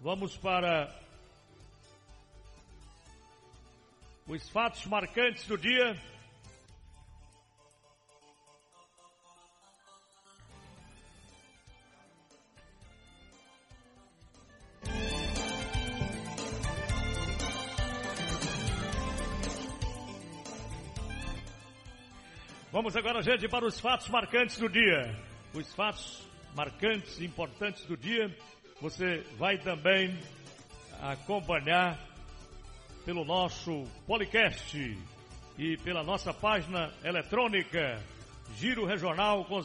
Vamos para os fatos marcantes do dia. Vamos agora, gente, para os fatos marcantes do dia. Os fatos marcantes, importantes do dia, você vai também acompanhar pelo nosso podcast e pela nossa página eletrônica giro regional com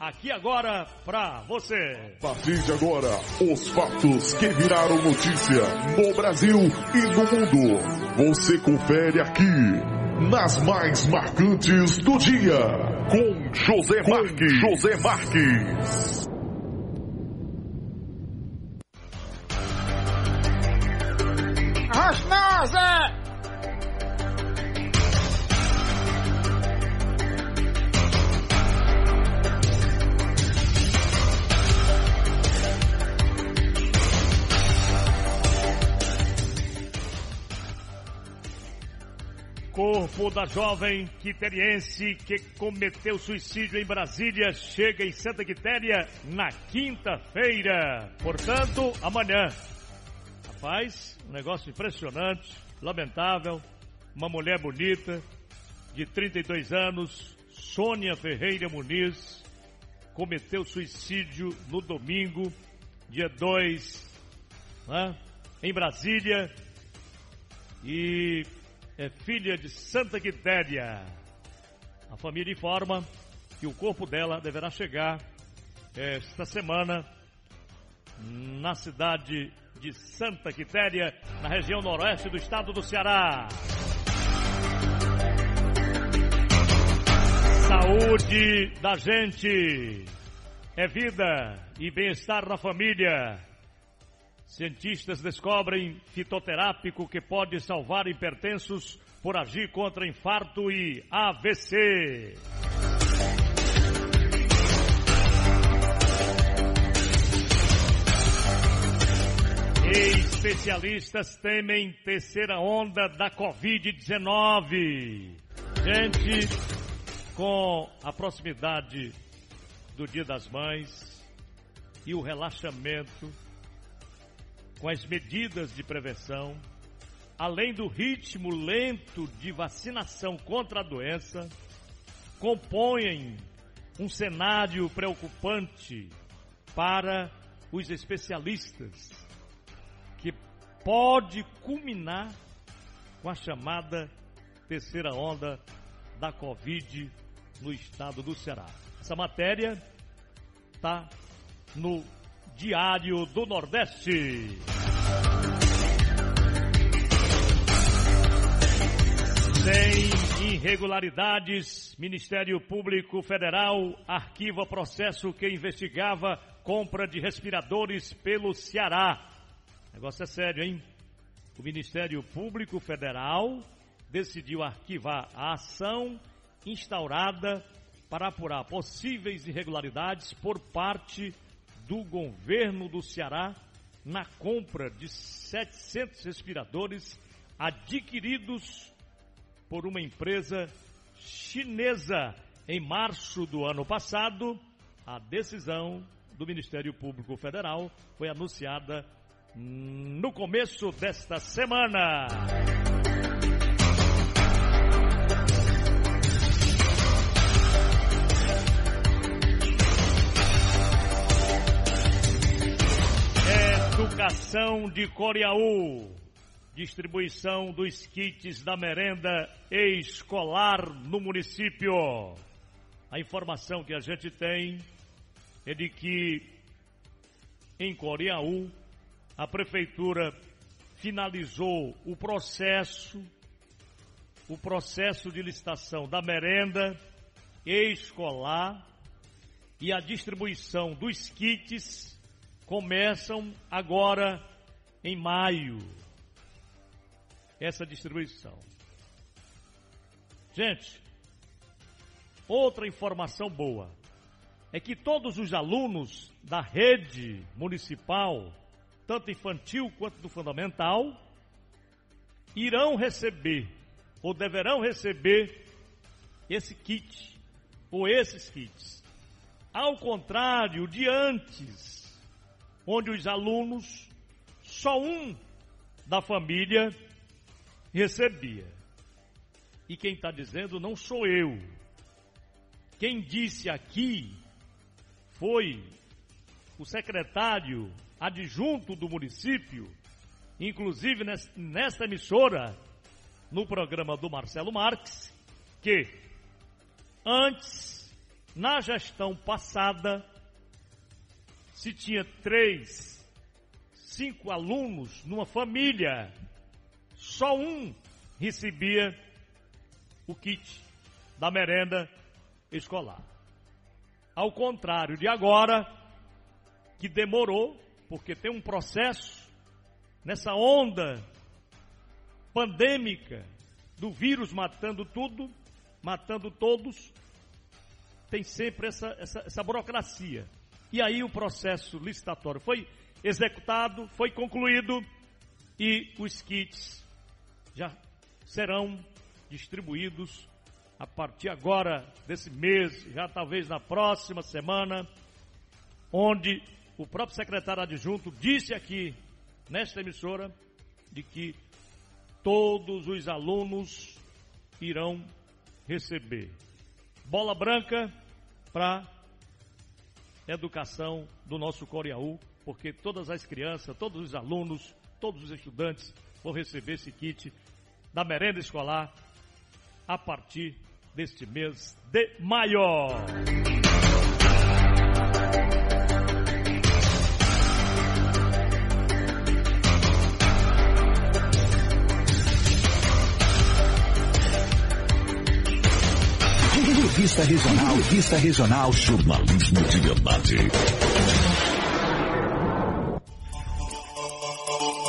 Aqui agora para você. A partir de agora, os fatos que viraram notícia no Brasil e no mundo. Você confere aqui nas mais marcantes do dia com José Marques. José Marques. Corpo da jovem quiteriense que cometeu suicídio em Brasília chega em Santa Quitéria na quinta-feira. Portanto, amanhã. Rapaz, um negócio impressionante, lamentável. Uma mulher bonita, de 32 anos, Sônia Ferreira Muniz, cometeu suicídio no domingo, dia 2, né, em Brasília. E é filha de Santa Quitéria. A família informa que o corpo dela deverá chegar esta semana na cidade de Santa Quitéria, na região noroeste do estado do Ceará. Saúde da gente é vida e bem-estar na família. Cientistas descobrem fitoterápico que pode salvar hipertensos por agir contra infarto e AVC. Especialistas temem terceira onda da Covid-19. Gente, com a proximidade do Dia das Mães e o relaxamento com as medidas de prevenção, além do ritmo lento de vacinação contra a doença, compõem um cenário preocupante para os especialistas, que pode culminar com a chamada terceira onda da Covid no estado do Ceará. Essa matéria está no Diário do Nordeste. Sem irregularidades, Ministério Público Federal arquiva processo que investigava compra de respiradores pelo Ceará. Negócio é sério, hein? O Ministério Público Federal decidiu arquivar a ação instaurada para apurar possíveis irregularidades por parte do governo do Ceará na compra de 700 respiradores adquiridos por uma empresa chinesa em março do ano passado. A decisão do Ministério Público Federal foi anunciada no começo desta semana. Educação de Coriaú. Distribuição dos kits da merenda escolar no município. A informação que a gente tem é de que em Coriaú a prefeitura finalizou o processo o processo de licitação da merenda escolar e a distribuição dos kits começam agora em maio essa distribuição. Gente, outra informação boa. é que todos os alunos da rede municipal, tanto infantil quanto do fundamental, irão receber ou deverão receber esse kit ou esses kits. Ao contrário de antes, onde os alunos, só um da família recebia. E quem está dizendo não sou eu. Quem disse aqui foi o secretário adjunto do município, inclusive nesta emissora, no programa do Marcelo Marques, que antes, na gestão passada, se tinha três, cinco alunos numa família, só um recebia o kit da merenda escolar. Ao contrário de agora, que demorou, porque tem um processo nessa onda pandêmica do vírus matando tudo, matando todos, tem sempre essa, essa, essa burocracia. E aí o processo licitatório foi executado, foi concluído e os kits já serão distribuídos a partir agora desse mês, já talvez na próxima semana, onde o próprio secretário adjunto disse aqui nesta emissora de que todos os alunos irão receber bola branca para educação do nosso Coriaú, porque todas as crianças, todos os alunos, todos os estudantes vão receber esse kit da merenda escolar a partir deste mês de maio. Revista Regional, Revista Regional, jornalismo de verdade.